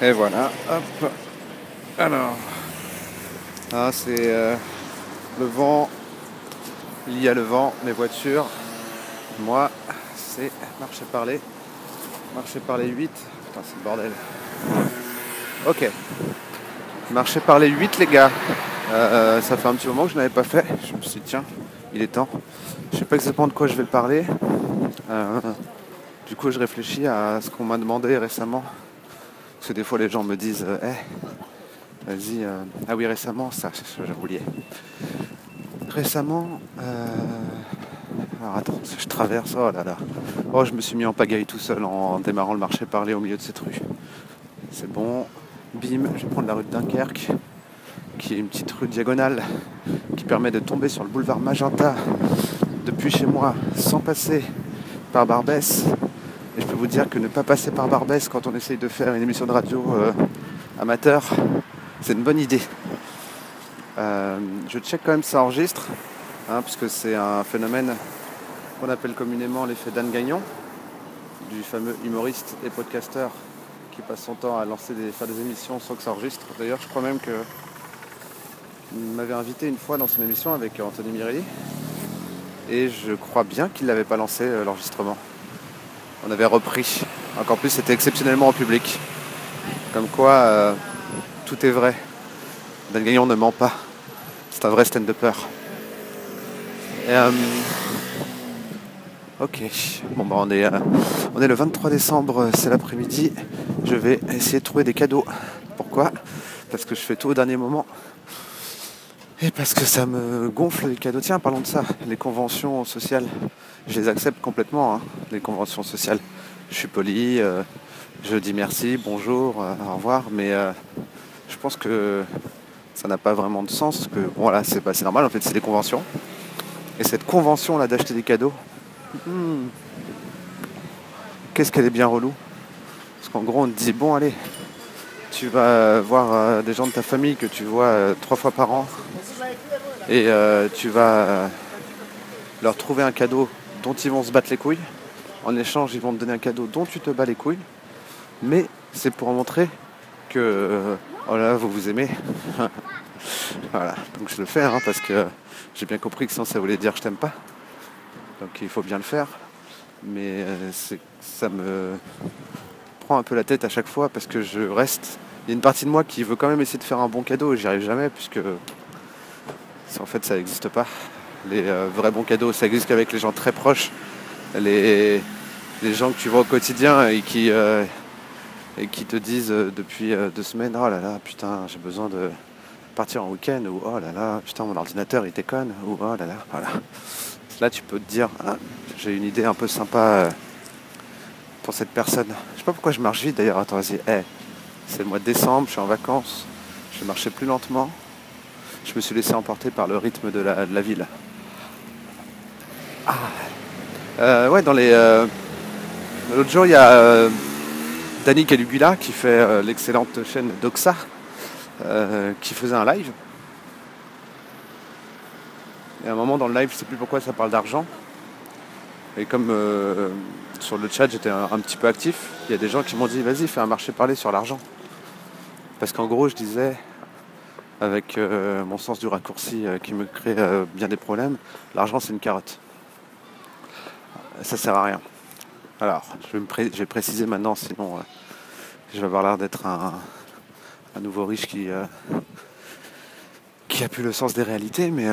Et voilà, hop. Alors, ah, c'est euh, le vent, lié à le vent, les voitures. Moi, c'est marcher parler. Marcher par les 8. Putain, c'est le bordel. Ok. Marcher par les 8, les gars. Euh, ça fait un petit moment que je n'avais pas fait. Je me suis dit, tiens, il est temps. Je sais pas exactement de quoi je vais parler. Euh, du coup, je réfléchis à ce qu'on m'a demandé récemment. Que des fois, les gens me disent, eh, vas-y, euh, ah oui, récemment, ça, oublié. Récemment, alors attends, je traverse, oh là là. Oh, je me suis mis en pagaille tout seul en démarrant le marché parler au milieu de cette rue. C'est bon, bim, je vais prendre la rue de Dunkerque, qui est une petite rue diagonale qui permet de tomber sur le boulevard Magenta depuis chez moi sans passer par Barbès. Vous dire que ne pas passer par Barbès quand on essaye de faire une émission de radio euh, amateur, c'est une bonne idée. Euh, je check quand même ça enregistre, hein, puisque c'est un phénomène qu'on appelle communément l'effet d'Anne Gagnon, du fameux humoriste et podcasteur qui passe son temps à lancer faire des émissions sans que ça enregistre. D'ailleurs, je crois même que m'avait invité une fois dans son émission avec Anthony Mirelli. Et je crois bien qu'il n'avait pas lancé euh, l'enregistrement. On avait repris. Encore plus, c'était exceptionnellement en public. Comme quoi, euh, tout est vrai. Dan Gagnon ne ment pas. C'est un vrai stand-upper. Euh, ok. Bon, bah, on, est, on est le 23 décembre, c'est l'après-midi. Je vais essayer de trouver des cadeaux. Pourquoi? Parce que je fais tout au dernier moment. Et parce que ça me gonfle les cadeaux. Tiens, parlons de ça. Les conventions sociales, je les accepte complètement, hein, les conventions sociales. Je suis poli, euh, je dis merci, bonjour, euh, au revoir, mais euh, je pense que ça n'a pas vraiment de sens. Que, voilà, c'est normal, en fait, c'est des conventions. Et cette convention-là d'acheter des cadeaux, hmm, qu'est-ce qu'elle est bien relou. Parce qu'en gros, on te dit, bon, allez, tu vas voir des gens de ta famille que tu vois trois fois par an et euh, tu vas euh, leur trouver un cadeau dont ils vont se battre les couilles. En échange, ils vont te donner un cadeau dont tu te bats les couilles. Mais c'est pour montrer que euh, oh là, vous vous aimez. voilà, donc je le fais hein, parce que j'ai bien compris que sinon ça voulait dire je t'aime pas. Donc il faut bien le faire. Mais ça me prend un peu la tête à chaque fois parce que je reste. Il y a une partie de moi qui veut quand même essayer de faire un bon cadeau et j'y arrive jamais puisque en fait, ça n'existe pas. Les euh, vrais bons cadeaux, ça existe qu'avec les gens très proches, les, gens que tu vois au quotidien et qui, euh, et qui te disent euh, depuis deux semaines Oh là là, putain, j'ai besoin de partir en week-end, ou Oh là là, putain, mon ordinateur il déconne, ou Oh là là, voilà. Là, tu peux te dire ah, J'ai une idée un peu sympa pour cette personne. Je sais pas pourquoi je marche vite d'ailleurs. Attends, vas-y, c'est le mois de décembre, je suis en vacances, je marcher plus lentement je me suis laissé emporter par le rythme de la, ville. Ah. Euh, ouais, dans les. Euh, l'autre jour, il y a euh, Danny qui fait l'excellente chaîne Doxa qui faisait un live. Et à un moment dans le live, je sais plus pourquoi ça parle d'argent. Et comme sur le chat j'étais un, petit peu actif, il y a des gens qui m'ont dit vas-y fais un marché parler sur l'argent. Parce qu'en gros je disais avec euh, mon sens du raccourci euh, qui me crée euh, bien des problèmes, l'argent c'est une carotte. Ça sert à rien. Alors, je vais, préciser maintenant, sinon je vais avoir l'air d'être un, nouveau riche qui, qui a plus le sens des réalités, mais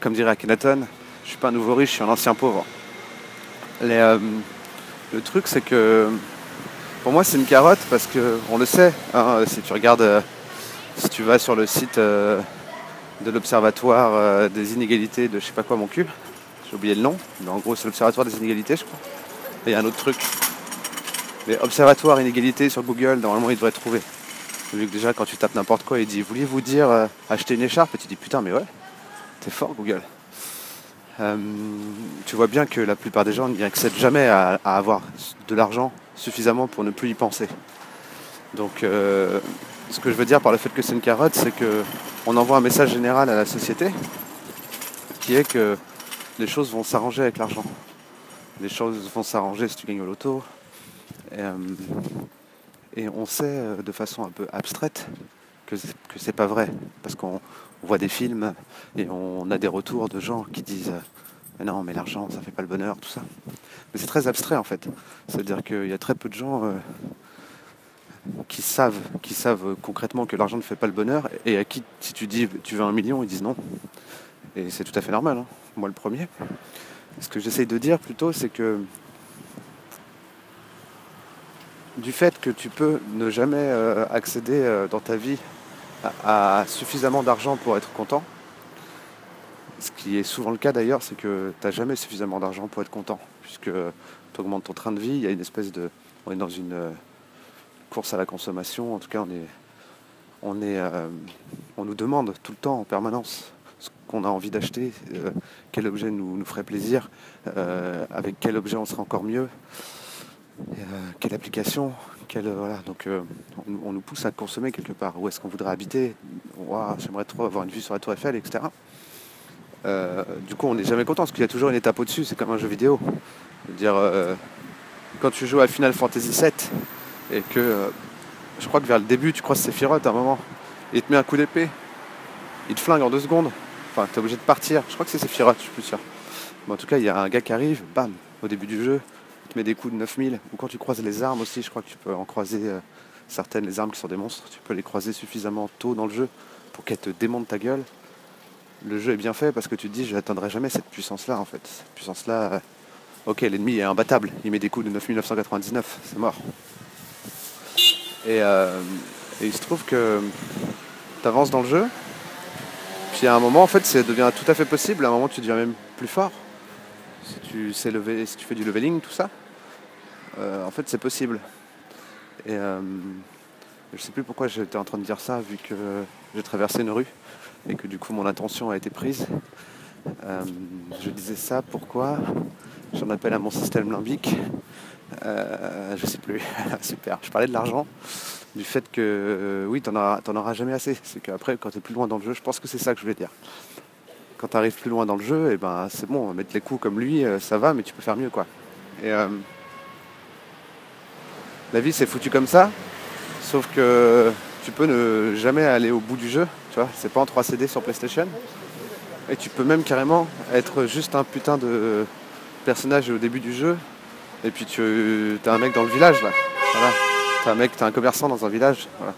comme dirait Akhenaton, je suis pas un nouveau riche, je suis un ancien pauvre. Le truc c'est que pour moi c'est une carotte parce que on le sait, hein, si tu regardes si tu vas sur le site euh, de l'Observatoire euh, des inégalités de je sais pas quoi mon cul, j'ai oublié le nom, mais en gros c'est l'Observatoire des inégalités je crois. Et il y a un autre truc. Mais Observatoire inégalité sur Google, normalement il devrait trouver. Vu que déjà quand tu tapes n'importe quoi, il dit Vouliez-vous dire euh, acheter une écharpe? Et tu dis putain mais ouais, t'es fort Google. Tu vois bien que la plupart des gens n'y accèdent jamais à, avoir de l'argent suffisamment pour ne plus y penser. Donc ce que je veux dire par le fait que c'est une carotte, c'est qu'on envoie un message général à la société qui est que les choses vont s'arranger avec l'argent. Les choses vont s'arranger si tu gagnes au loto. Et, Et on sait euh, de façon un peu abstraite que que c'est pas vrai. Parce qu'on on voit des films et on a des retours de gens qui disent euh, non, mais l'argent, ça fait pas le bonheur, tout ça. Mais c'est très abstrait en fait. C'est-à-dire qu'il y a très peu de gens euh, qui savent, concrètement que l'argent ne fait pas le bonheur et à qui, si tu dis tu veux un million, ils disent non. Et c'est tout à fait normal, hein. moi le premier. Ce que j'essaye de dire plutôt, c'est que du fait que tu peux ne jamais euh, accéder dans ta vie à suffisamment d'argent pour être content, ce qui est souvent le cas d'ailleurs, c'est que tu n'as jamais suffisamment d'argent pour être content, puisque tu augmentes ton train de vie, il y a une espèce de... On est dans une euh, course à la consommation, en tout cas on est... On, est, euh, on nous demande tout le temps en permanence ce qu'on a envie d'acheter, euh, quel objet nous, ferait plaisir, avec quel objet on serait encore mieux, quelle application, Donc euh, on, nous pousse à consommer quelque part. Où est-ce qu'on voudrait habiter? J'aimerais trop avoir une vue sur la Tour Eiffel, etc. Euh, du coup, on n'est jamais content parce qu'il y a toujours une étape au-dessus. C'est comme un jeu vidéo. Euh, quand tu joues à Final Fantasy VII et que euh, je crois que vers le début, tu croises Sephiroth à un moment, il te met un coup d'épée, il te flingue en deux secondes. Enfin, t'es obligé de partir. Je crois que c'est Sephiroth, je suis plus sûr. Mais en tout cas, il y a un gars qui arrive, bam, au début du jeu, te met des coups de 9000. Ou quand tu croises les armes aussi, je crois que tu peux en croiser euh, certaines, les armes qui sont des monstres, tu peux les croiser suffisamment tôt dans le jeu pour qu'elles te démontent ta gueule. Le jeu est bien fait parce que tu te dis, je n'atteindrai jamais cette puissance-là en fait. Cette puissance-là, euh, ok, l'ennemi est imbattable, il met des coups de 9999, c'est mort. Et, euh, et il se trouve que tu avances dans le jeu, puis à un moment, en fait, ça devient tout à fait possible. À un moment, tu deviens même plus fort. Si tu, fais du leveling, tout ça, euh, en fait, c'est possible. Et euh, je sais plus pourquoi j'étais en train de dire ça, vu que j'ai traversé une rue et que du coup, mon attention a été prise. Euh, je disais ça, pourquoi? J'en appelle à mon système limbique. Euh, je sais plus. Super. Je parlais de l'argent du fait que oui, t'en auras, auras jamais assez. C'est qu'après, quand tu es plus loin dans le jeu, je pense que c'est ça que je voulais dire. Quand tu arrives plus loin dans le jeu, et ben c'est bon, mettre les coups comme lui, euh, ça va, mais tu peux faire mieux quoi. Et euh, la vie c'est foutu comme ça, sauf que tu peux ne jamais aller au bout du jeu, tu vois, c'est pas en 3 CD sur PlayStation. Et tu peux même carrément être juste un putain de personnage au début du jeu, et puis tu as un mec dans le village là. Voilà. T'as un mec, t'as un commerçant dans un village. Voilà.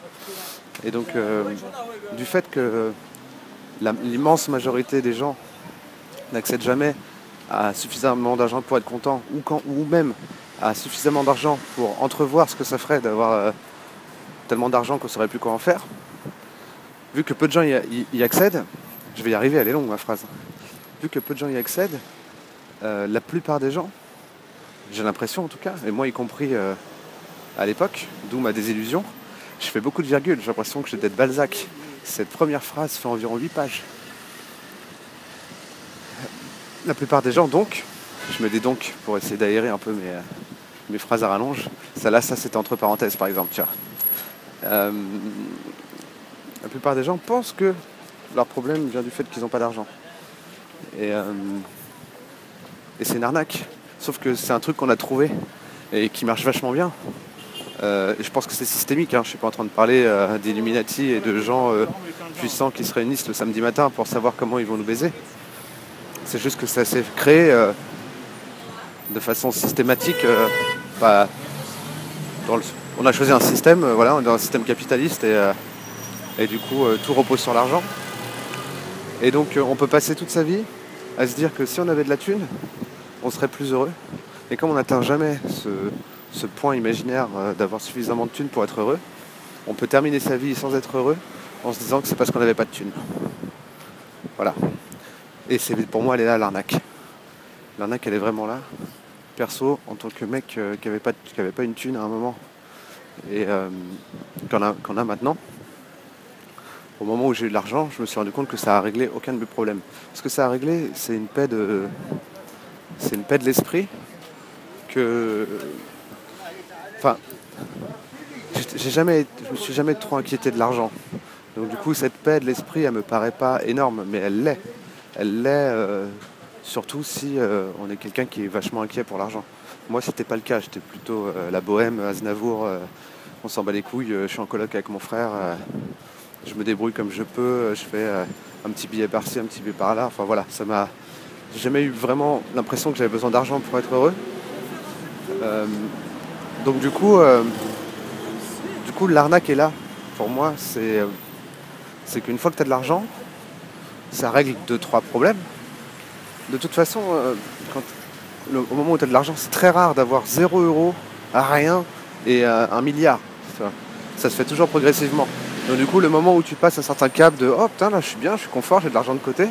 Et donc, euh, du fait que l'immense majorité des gens n'accèdent jamais à suffisamment d'argent pour être content, ou, même à suffisamment d'argent pour entrevoir ce que ça ferait d'avoir euh, tellement d'argent qu'on ne saurait plus quoi en faire, vu que peu de gens y, accèdent, je vais y arriver, elle est longue ma phrase, vu que peu de gens y accèdent, euh, la plupart des gens, j'ai l'impression en tout cas, et moi y compris euh, à l'époque, d'où ma désillusion, je fais beaucoup de virgules, j'ai l'impression que j'étais de Balzac. Cette première phrase fait environ 8 pages. La plupart des gens, donc, je me dis donc pour essayer d'aérer un peu mes, euh, mes phrases à rallonge, ça là, ça c'était entre parenthèses par exemple, tiens. Euh, la plupart des gens pensent que leur problème vient du fait qu'ils n'ont pas d'argent. Et, euh, et c'est une arnaque. Sauf que c'est un truc qu'on a trouvé et qui marche vachement bien. Euh, je pense que c'est systémique. Hein. Je suis pas en train de parler euh, d'Illuminati et de gens euh, puissants qui se réunissent le samedi matin pour savoir comment ils vont nous baiser. C'est juste que ça s'est créé de façon systématique. bah, on a choisi un système, voilà, on est dans un système capitaliste et, et du coup tout repose sur l'argent. Et donc on peut passer toute sa vie à se dire que si on avait de la thune, on serait plus heureux. Et comme on n'atteint jamais ce, ce point imaginaire euh, d'avoir suffisamment de thunes pour être heureux, on peut terminer sa vie sans être heureux en se disant que c'est parce qu'on n'avait pas de thunes. Voilà. Et c'est pour moi, elle est là, l'arnaque. L'arnaque, elle est vraiment là. Perso, en tant que mec euh, qui n'avait pas, pas une thune à un moment, et euh, qu'on a, qu'on a maintenant, au moment où j'ai eu de l'argent, je me suis rendu compte que ça a réglé aucun de mes problèmes. Ce que ça a réglé, c'est une paix de, c'est une paix de l'esprit que, enfin, j'ai- jamais, je me suis jamais trop inquiété de l'argent. Donc du coup, cette paix de l'esprit, elle me paraît pas énorme, mais elle l'est. Elle l'est euh, surtout si euh, on est quelqu'un qui est vachement inquiet pour l'argent. Moi, c'était pas le cas. J'étais plutôt euh, la bohème, Aznavour. on s'en bat les couilles, je suis en coloc avec mon frère, je me débrouille comme je peux, je fais un petit billet par-ci, un petit billet par-là. Enfin voilà, ça m'a. Jamais eu vraiment l'impression que j'avais besoin d'argent pour être heureux. Donc du coup, du coup l'arnaque est là. Pour moi, c'est, c'est qu'une fois que tu as de l'argent, ça règle deux, trois problèmes. De toute façon, quand au moment où tu as de l'argent, c'est très rare d'avoir 0 euros à rien et un milliard. Ça, se fait toujours progressivement. Donc du coup, le moment où tu passes un certain cap de oh putain là je suis bien, je suis confort, j'ai de l'argent de côté,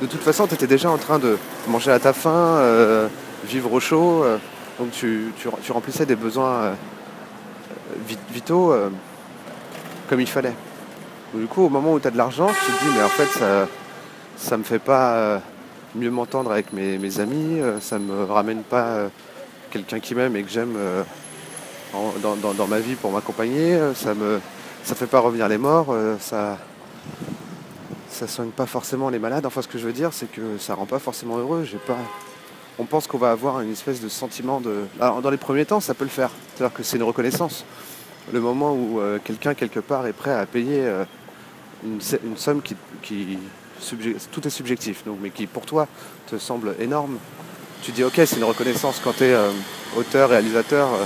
de toute façon tu étais déjà en train de manger à ta faim, euh, vivre au chaud, euh, donc tu, remplissais des besoins euh, vitaux comme il fallait. Du coup, au moment où tu as de l'argent, tu te dis mais en fait ça, ça me fait pas mieux m'entendre avec mes, amis, euh, ça ne me ramène pas euh, quelqu'un qui m'aime et que j'aime euh, dans, ma vie pour m'accompagner, ça me fait pas revenir les morts, ça ça soigne pas forcément les malades. Enfin ce que je veux dire c'est que ça rend pas forcément heureux. J'ai pas. On pense qu'on va avoir une espèce de sentiment de. Alors, dans les premiers temps ça peut le faire. C'est-à-dire que c'est une reconnaissance. Le moment où quelqu'un quelque part est prêt à payer une, somme qui tout est subjectif, donc, mais qui pour toi te semble énorme, tu dis ok c'est une reconnaissance quand tu es euh, auteur, réalisateur, euh,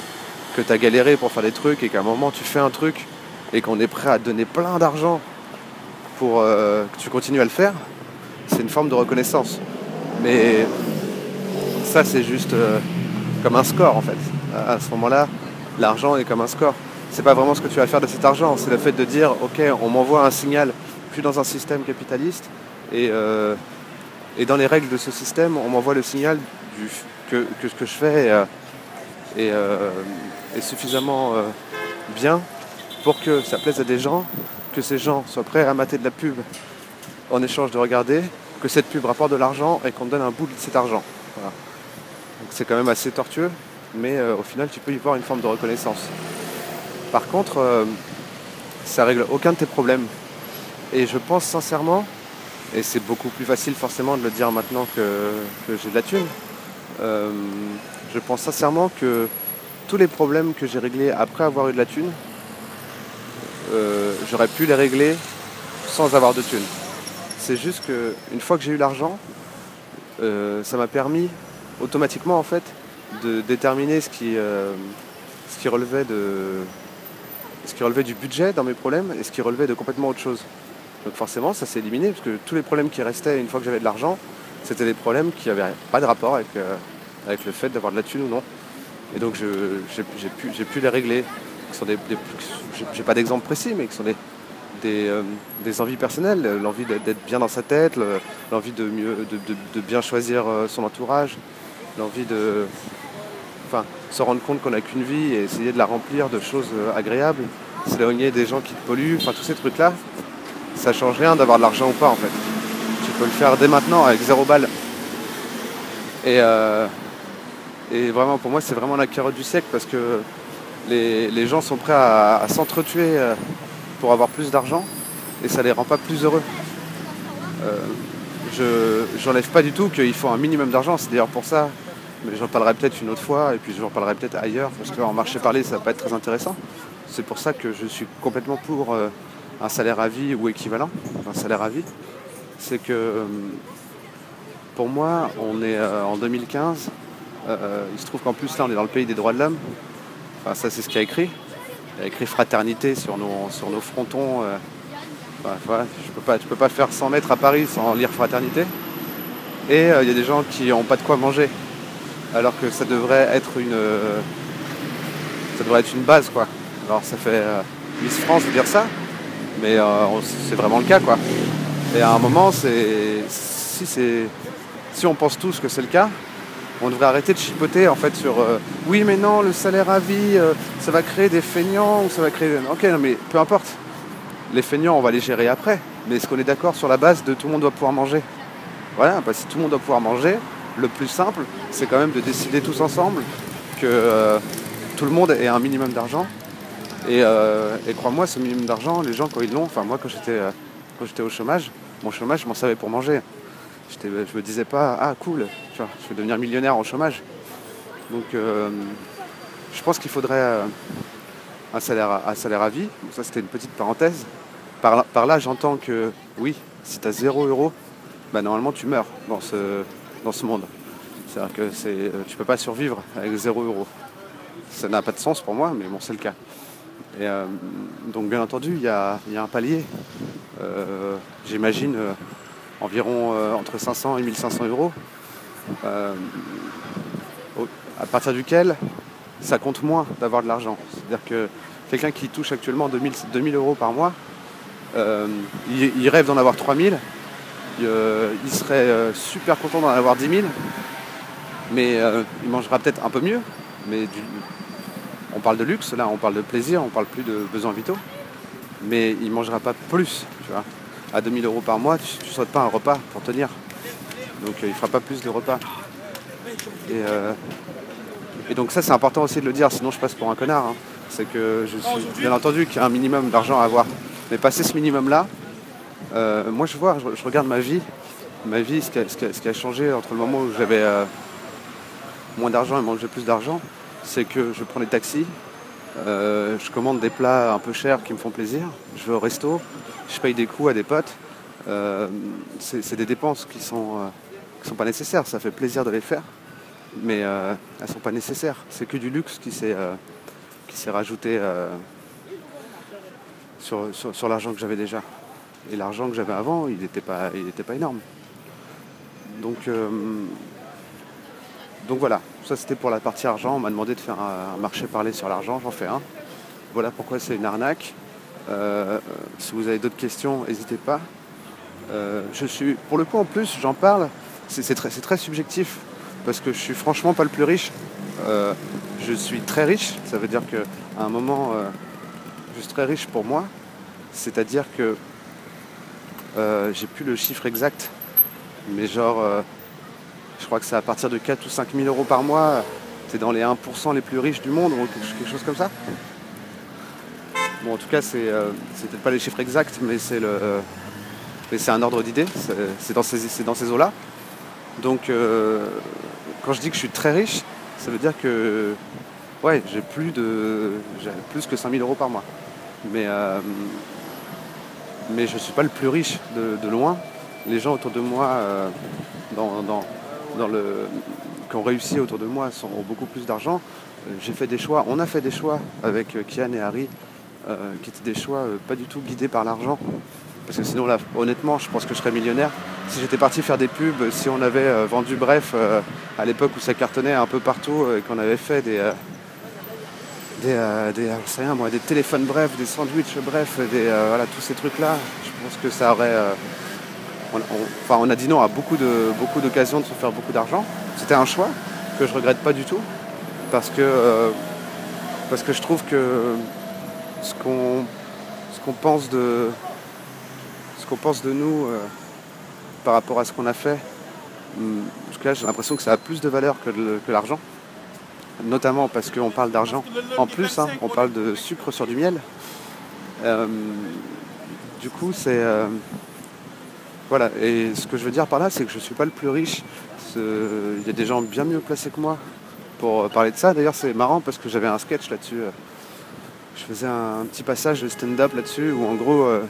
que tu as galéré pour faire des trucs et qu'à un moment tu fais un truc et qu'on est prêt à donner plein d'argent pour euh, que tu continues à le faire, c'est une forme de reconnaissance. Mais ça c'est juste comme un score en fait. À, ce moment-là, l'argent est comme un score. C'est pas vraiment ce que tu vas faire de cet argent, c'est le fait de dire ok on m'envoie un signal plus dans un système capitaliste, euh, et, dans les règles de ce système, on m'envoie le signal que, ce que je fais est, euh, suffisamment euh, bien pour que ça plaise à des gens, que ces gens soient prêts à mater de la pub en échange de regarder, que cette pub rapporte de l'argent et qu'on donne un bout de cet argent. C'est quand même assez tortueux, mais au final tu peux y voir une forme de reconnaissance. Par contre, ça règle aucun de tes problèmes. Et je pense sincèrement et c'est beaucoup plus facile forcément de le dire maintenant que, j'ai de la thune. Euh, je pense sincèrement que tous les problèmes que j'ai réglés après avoir eu de la thune, euh, j'aurais pu les régler sans avoir de thune. C'est juste qu'une fois que j'ai eu l'argent, euh, ça m'a permis automatiquement en fait de déterminer ce qui, ce qui relevait de ce qui relevait du budget dans mes problèmes et ce qui relevait de complètement autre chose. Donc forcément, ça s'est éliminé, parce que tous les problèmes qui restaient une fois que j'avais de l'argent, c'était des problèmes qui n'avaient pas de rapport avec, euh, avec le fait d'avoir de la thune ou non. Et donc j'ai pu, pu, les régler. Je n'ai pas d'exemple précis, mais qui sont des, des, euh, envies personnelles, l'envie d'être bien dans sa tête, l'envie de, de, bien choisir euh, son entourage, l'envie de enfin, se rendre compte qu'on n'a qu'une vie et essayer de la remplir de choses agréables, s'éloigner des gens qui te polluent, enfin tous ces trucs-là, ça change rien d'avoir de l'argent ou pas en fait. Tu peux le faire dès maintenant avec zéro balle. Et, euh, et vraiment pour moi c'est vraiment la carotte du siècle parce que les, gens sont prêts à, s'entretuer euh, pour avoir plus d'argent et ça les rend pas plus heureux. Euh, je n'enlève pas du tout qu'il faut un minimum d'argent, c'est d'ailleurs pour ça, mais j'en parlerai peut-être une autre fois et puis j'en parlerai peut-être ailleurs parce qu'en marché parler ça va pas être très intéressant. C'est pour ça que je suis complètement pour un salaire à vie ou équivalent, un salaire à vie, c'est que euh, pour moi, on est euh, en 2015. Euh, il se trouve qu'en plus là, on est dans le pays des droits de l'homme. Enfin, ça, c'est ce qu'il a écrit. Il a écrit fraternité sur nos, sur nos frontons. Enfin, je peux pas, peux pas faire 100 mètres à Paris sans lire fraternité. Et il y a des gens qui n'ont pas de quoi manger, alors que ça devrait être une, ça devrait être une base, quoi. Alors ça fait Miss France de dire ça, mais euh, c'est vraiment le cas quoi. Et à un moment, si on pense tous que c'est le cas, on devrait arrêter de chipoter en fait sur euh, oui mais non le salaire à vie euh, ça va créer des feignants ou ça va créer ok non mais peu importe les feignants on va les gérer après mais est-ce qu'on est d'accord sur la base de tout le monde doit pouvoir manger? Voilà parce que si tout le monde doit pouvoir manger le plus simple c'est quand même de décider tous ensemble que tout le monde ait un minimum d'argent euh, et, crois-moi, ce minimum d'argent, les gens quand ils l'ont, enfin moi quand j'étais euh, au chômage, mon chômage, je m'en savais pour manger. Je me disais pas, ah cool, je vais devenir millionnaire en chômage. Donc euh, je pense qu'il faudrait, un salaire à, un salaire à vie. ça, c'était une petite parenthèse. Par là, j'entends que oui, si tu as 0 euros, bah, normalement tu meurs dans ce monde. C'est-à-dire que euh, tu ne peux pas survivre avec 0 euros. Ça n'a pas de sens pour moi, mais bon, c'est le cas. Et, euh, donc, bien entendu, il y a, un palier. Euh, j'imagine environ entre 500 et 1500 euros. à partir duquel ça compte moins d'avoir de l'argent. C'est-à-dire que quelqu'un qui touche actuellement 2000, 2000 euros par mois, il, rêve d'en avoir 3000, il, il serait super content d'en avoir 10 000, mais euh, il mangera peut-être un peu mieux. Mais on parle de luxe, là, on parle de plaisir, on parle plus de besoins vitaux. Mais il mangera pas plus, tu vois. À 2000 euros par mois, tu ne souhaites pas un repas pour tenir. Donc euh, il fera pas plus de repas. Euh, et, donc ça, c'est important aussi de le dire, sinon je passe pour un connard. Hein. C'est que je suis bien entendu qu'il y a un minimum d'argent à avoir. Mais passer ce minimum-là, moi je vois, je, regarde ma vie, ma vie, ce qui, a, changé entre le moment où j'avais moins d'argent et manger plus d'argent, c'est que je prends des taxis, euh, je commande des plats un peu chers qui me font plaisir, je vais au resto, je paye des coups à des potes. Euh, c'est des dépenses qui sont, euh, sont pas nécessaires. Ça fait plaisir de les faire, mais elles sont pas nécessaires. C'est que du luxe qui s'est qui rajouté sur, sur, l'argent que j'avais déjà. Et l'argent que j'avais avant, il n'était pas, pas énorme. Donc donc voilà, ça c'était pour la partie argent. On m'a demandé de faire un, marché parlé sur l'argent, j'en fais un. Voilà pourquoi c'est une arnaque. Euh, si vous avez d'autres questions, n'hésitez pas. Euh, je suis, pour le coup en plus, j'en parle, c'est très, subjectif parce que je suis franchement pas le plus riche. Euh, je suis très riche, ça veut dire qu'à un moment, je suis très riche pour moi. C'est-à-dire que j'ai plus le chiffre exact, mais genre je crois que c'est à partir de 4 ou 5 000 euros par mois. C'est dans les 1% les plus riches du monde ou quelque chose comme ça. Bon, en tout cas, c'est euh, peut-être pas les chiffres exacts, mais c'est c'est un ordre d'idée. C'est dans ces, ces eaux-là. Donc, euh, quand je dis que je suis très riche, ça veut dire que ouais, j'ai plus de, plus que 000 euros par mois. Mais euh, mais je suis pas le plus riche de, loin. Les gens autour de moi, dans, dans le, qui ont réussi autour de moi sont, ont beaucoup plus d'argent. Euh, j'ai fait des choix, on a fait des choix avec euh, Kian et Harry, euh, qui étaient des choix pas du tout guidés par l'argent. Parce que sinon, là, honnêtement, je pense que je serais millionnaire. Si j'étais parti faire des pubs, si on avait vendu Bref à l'époque où ça cartonnait un peu partout et qu'on avait fait des, des, rien, moi, des téléphones bref, des sandwichs bref, des, voilà, tous ces trucs-là, je pense que ça aurait on, enfin, on a dit non à beaucoup, beaucoup d'occasions de se faire beaucoup d'argent. C'était un choix que je regrette pas du tout parce que, euh, parce que je trouve que ce qu'on, pense de ce qu'on pense de nous euh, par rapport à ce qu'on a fait, hum, en tout cas j'ai l'impression que ça a plus de valeur que, l'argent. Notamment parce qu'on parle d'argent. En plus, hein, on parle de sucre sur du miel. Euh, du coup, c'est voilà, et ce que je veux dire par là, c'est que je ne suis pas le plus riche. Il y a des gens bien mieux placés que moi pour parler de ça. D'ailleurs, c'est marrant parce que j'avais un sketch là-dessus. Je faisais un, petit passage de stand-up là-dessus où en gros, euh,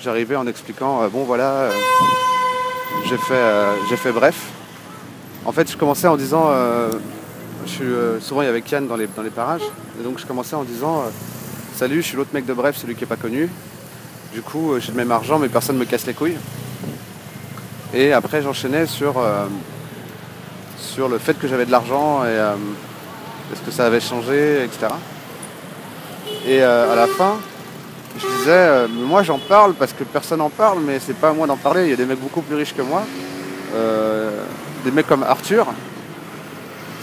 j'arrivais en expliquant, euh, bon voilà, euh, j'ai fait, fait bref. En fait, je commençais en disant, je suis souvent avec Yann dans les, dans les parages, et donc je commençais en disant, salut, je suis l'autre mec de bref, celui qui n'est pas connu. Du coup, j'ai le même argent, mais personne ne me casse les couilles. Et après, j'enchaînais sur, euh, sur le fait que j'avais de l'argent et euh, est-ce que ça avait changé, etc. Et euh, à la fin, je disais, moi j'en parle parce que personne n'en parle, mais c'est pas à moi d'en parler. Il y a des mecs beaucoup plus riches que moi, des mecs comme Arthur.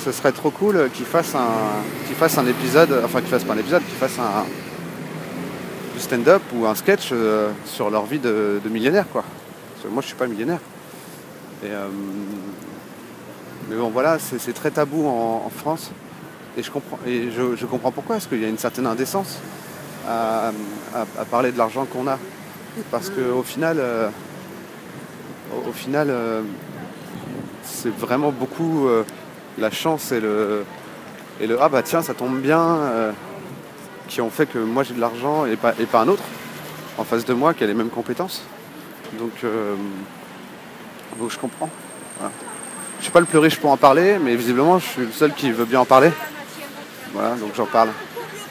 Ce serait trop cool qu'il fasse un, fasse un épisode, enfin qu'il fasse pas un épisode, qu'il fasse un du stand-up ou un sketch sur leur vie de, millionnaire, quoi. Parce que moi je suis pas millionnaire. Euh, mais bon, voilà, c'est très tabou en, France. Et je comprends, et je, comprends pourquoi, parce qu'il y a une certaine indécence à, parler de l'argent qu'on a. Parce qu'au final, euh, au, final euh, c'est vraiment beaucoup la chance et le, et le ah bah tiens, ça tombe bien qui ont fait que moi j'ai de l'argent et pas, et pas un autre en face de moi qui a les mêmes compétences. Donc, euh, donc je comprends. Voilà. Je suis pas le plus riche pour en parler, mais visiblement je suis le seul qui veut bien en parler. Voilà, donc j'en parle.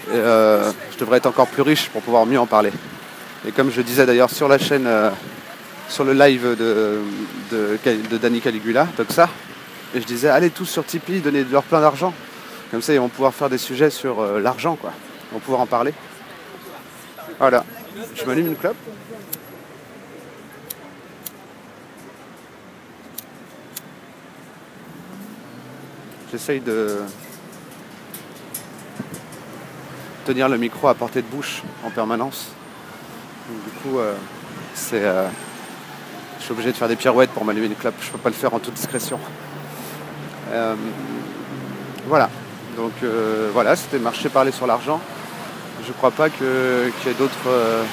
Et euh, je devrais être encore plus riche pour pouvoir mieux en parler. Et comme je disais d'ailleurs sur la chaîne, euh, sur le live de, de, de Danny Caligula, Toxa, et je disais allez tous sur Tipeee, donnez-leur plein d'argent. Comme ça ils vont pouvoir faire des sujets sur euh, l'argent, quoi. Ils vont pouvoir en parler. Voilà. Je m'allume une clope. J'essaye de tenir le micro à portée de bouche en permanence. Du coup, euh, c'est, euh, je suis obligé de faire des pirouettes pour m'allumer une clope. Je peux pas le faire en toute discrétion. Euh, voilà. Donc euh, voilà, c'était marché parler sur l'argent. Je crois pas qu'il y ait d'autres euh,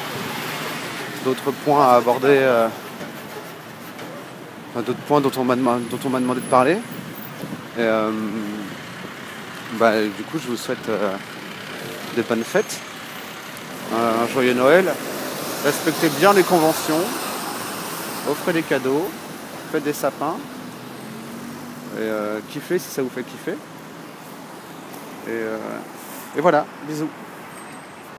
points à aborder. d'autres points dont on m'a demandé, de parler. Et, bah, du coup, je vous souhaite des bonnes fêtes, un joyeux Noël. Respectez bien les conventions, offrez des cadeaux, faites des sapins, euh, kiffez si ça vous fait kiffer. Et, euh, et voilà, bisous.